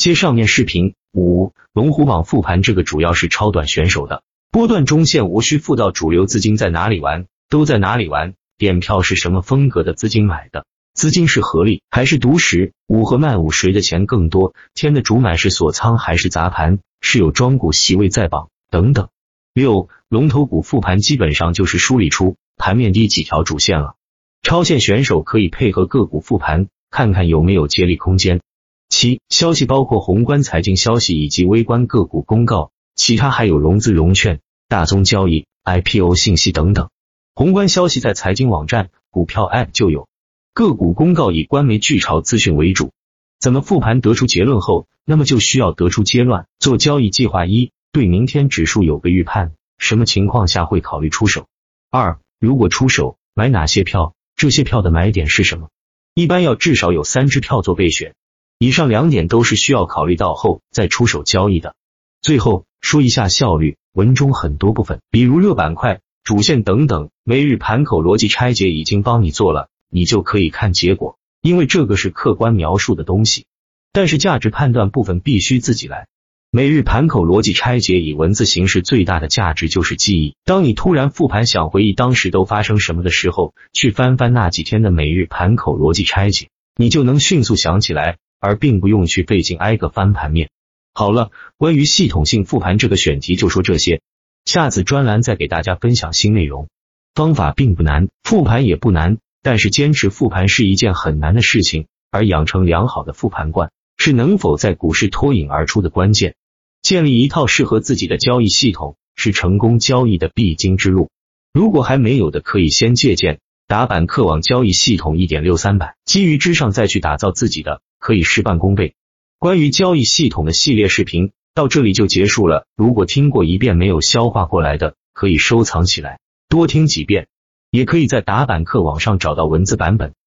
接上面视频五，龙虎榜复盘这个主要是超短选手的波段中线，无需复到主流资金在哪里玩，都在哪里玩。点票是什么风格的资金买的？资金是合力还是独食？五和卖五谁的钱更多？天的主买是锁仓还是砸盘？是有庄股席位在榜等等。六龙头股复盘基本上就是梳理出盘面低几条主线了，超线选手可以配合个股复盘，看看有没有接力空间。七消息包括宏观财经消息以及微观个股公告，其他还有融资融券、大宗交易、IPO 信息等等。宏观消息在财经网站、股票 App 就有，个股公告以官媒巨潮资讯为主。怎么复盘得出结论后，那么就需要得出阶段，做交易计划一，对明天指数有个预判，什么情况下会考虑出手？二，如果出手，买哪些票？这些票的买点是什么？一般要至少有三只票做备选。以上两点都是需要考虑到后再出手交易的。最后说一下效率，文中很多部分，比如热板块、主线等等，每日盘口逻辑拆解已经帮你做了，你就可以看结果，因为这个是客观描述的东西。但是价值判断部分必须自己来。每日盘口逻辑拆解以文字形式最大的价值就是记忆。当你突然复盘想回忆当时都发生什么的时候，去翻翻那几天的每日盘口逻辑拆解，你就能迅速想起来。而并不用去费劲挨个翻盘面。好了，关于系统性复盘这个选题就说这些，下次专栏再给大家分享新内容。方法并不难，复盘也不难，但是坚持复盘是一件很难的事情。而养成良好的复盘惯，是能否在股市脱颖而出的关键。建立一套适合自己的交易系统，是成功交易的必经之路。如果还没有的，可以先借鉴打板客网交易系统一点六三版，基于之上再去打造自己的。可以事半功倍。关于交易系统的系列视频到这里就结束了。如果听过一遍没有消化过来的，可以收藏起来，多听几遍。也可以在打板课网上找到文字版本。